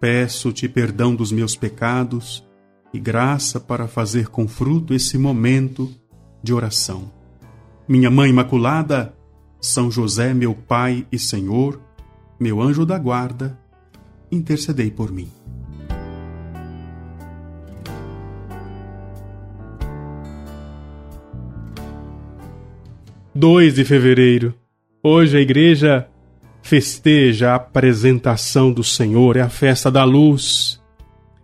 Peço-te perdão dos meus pecados e graça para fazer com fruto esse momento de oração. Minha Mãe Imaculada, São José, meu Pai e Senhor, meu anjo da guarda, intercedei por mim. Dois de fevereiro. Hoje a igreja festeja a apresentação do Senhor, é a festa da luz.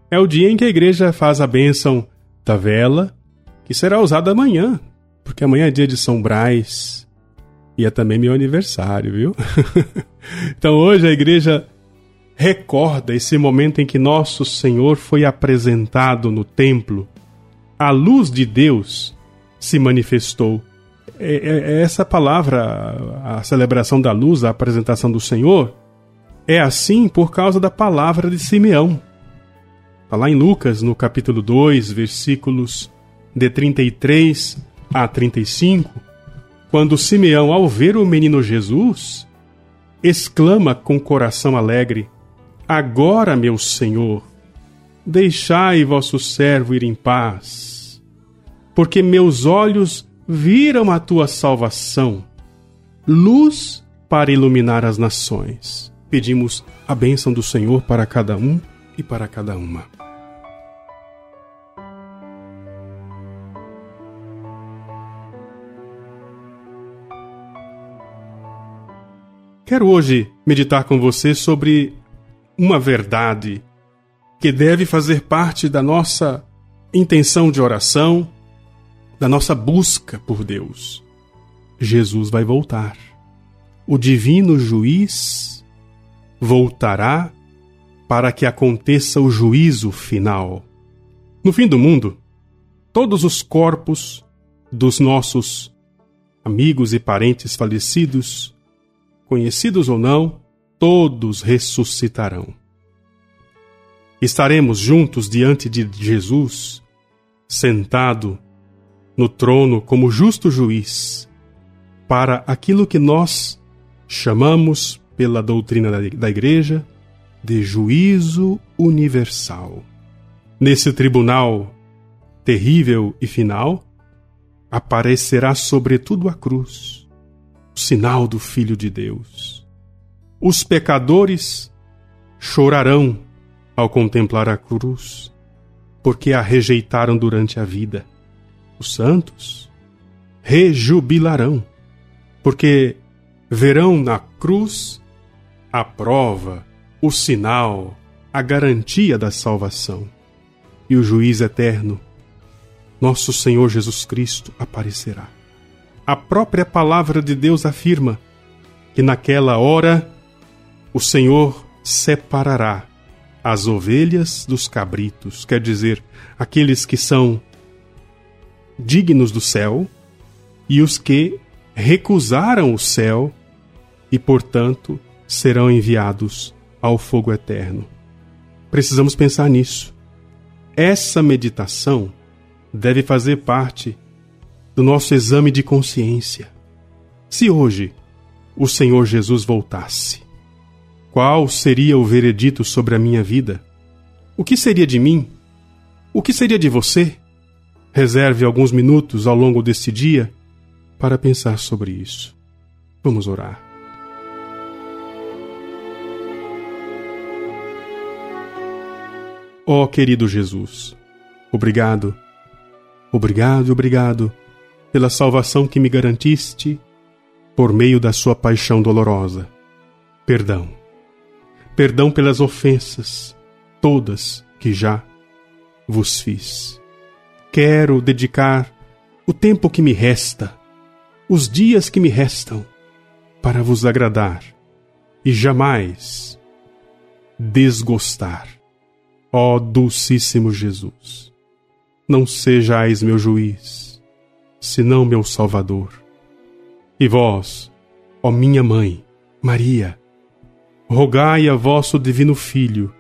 É o dia em que a igreja faz a bênção da vela, que será usada amanhã, porque amanhã é dia de São Brás e é também meu aniversário, viu? então hoje a igreja recorda esse momento em que nosso Senhor foi apresentado no templo. A luz de Deus se manifestou é, é, é essa palavra, a celebração da luz, a apresentação do Senhor, é assim por causa da palavra de Simeão. Está lá em Lucas, no capítulo 2, versículos de 33 a 35, quando Simeão, ao ver o menino Jesus, exclama com coração alegre: Agora, meu Senhor, deixai vosso servo ir em paz, porque meus olhos viram a tua salvação, luz para iluminar as nações. Pedimos a bênção do Senhor para cada um e para cada uma. Quero hoje meditar com você sobre uma verdade que deve fazer parte da nossa intenção de oração, da nossa busca por Deus. Jesus vai voltar. O divino juiz voltará para que aconteça o juízo final. No fim do mundo, todos os corpos dos nossos amigos e parentes falecidos, conhecidos ou não, todos ressuscitarão. Estaremos juntos diante de Jesus, sentado no trono como justo juiz para aquilo que nós chamamos, pela doutrina da Igreja, de juízo universal. Nesse tribunal terrível e final, aparecerá sobretudo a cruz, o sinal do Filho de Deus. Os pecadores chorarão ao contemplar a cruz, porque a rejeitaram durante a vida os santos, rejubilarão, porque verão na cruz a prova, o sinal, a garantia da salvação. E o juiz eterno, nosso Senhor Jesus Cristo, aparecerá. A própria palavra de Deus afirma que naquela hora o Senhor separará as ovelhas dos cabritos, quer dizer, aqueles que são dignos do céu e os que recusaram o céu e, portanto, serão enviados ao fogo eterno. Precisamos pensar nisso. Essa meditação deve fazer parte do nosso exame de consciência. Se hoje o Senhor Jesus voltasse, qual seria o veredito sobre a minha vida? O que seria de mim? O que seria de você? Reserve alguns minutos ao longo deste dia para pensar sobre isso. Vamos orar. Ó oh, querido Jesus, obrigado, obrigado, obrigado pela salvação que me garantiste por meio da Sua paixão dolorosa. Perdão. Perdão pelas ofensas, todas que já vos fiz quero dedicar o tempo que me resta, os dias que me restam, para vos agradar e jamais desgostar. Ó Ó Dulcíssimo Jesus, não sejais meu juiz, senão meu Salvador. E vós, ó minha mãe, Maria, rogai a vosso Divino Filho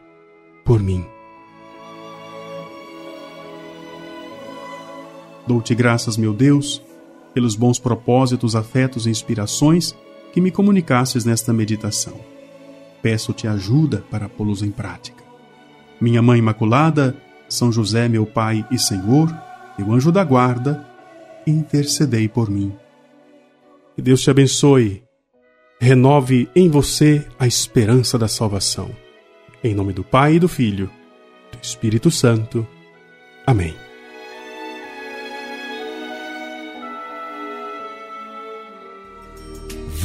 por mim. Dou-te graças, meu Deus, pelos bons propósitos, afetos e inspirações que me comunicasses nesta meditação. Peço-te ajuda para pô-los em prática. Minha Mãe Imaculada, São José, meu Pai e Senhor, meu anjo da guarda, intercedei por mim. Que Deus te abençoe, renove em você a esperança da salvação. Em nome do Pai e do Filho, do Espírito Santo. Amém.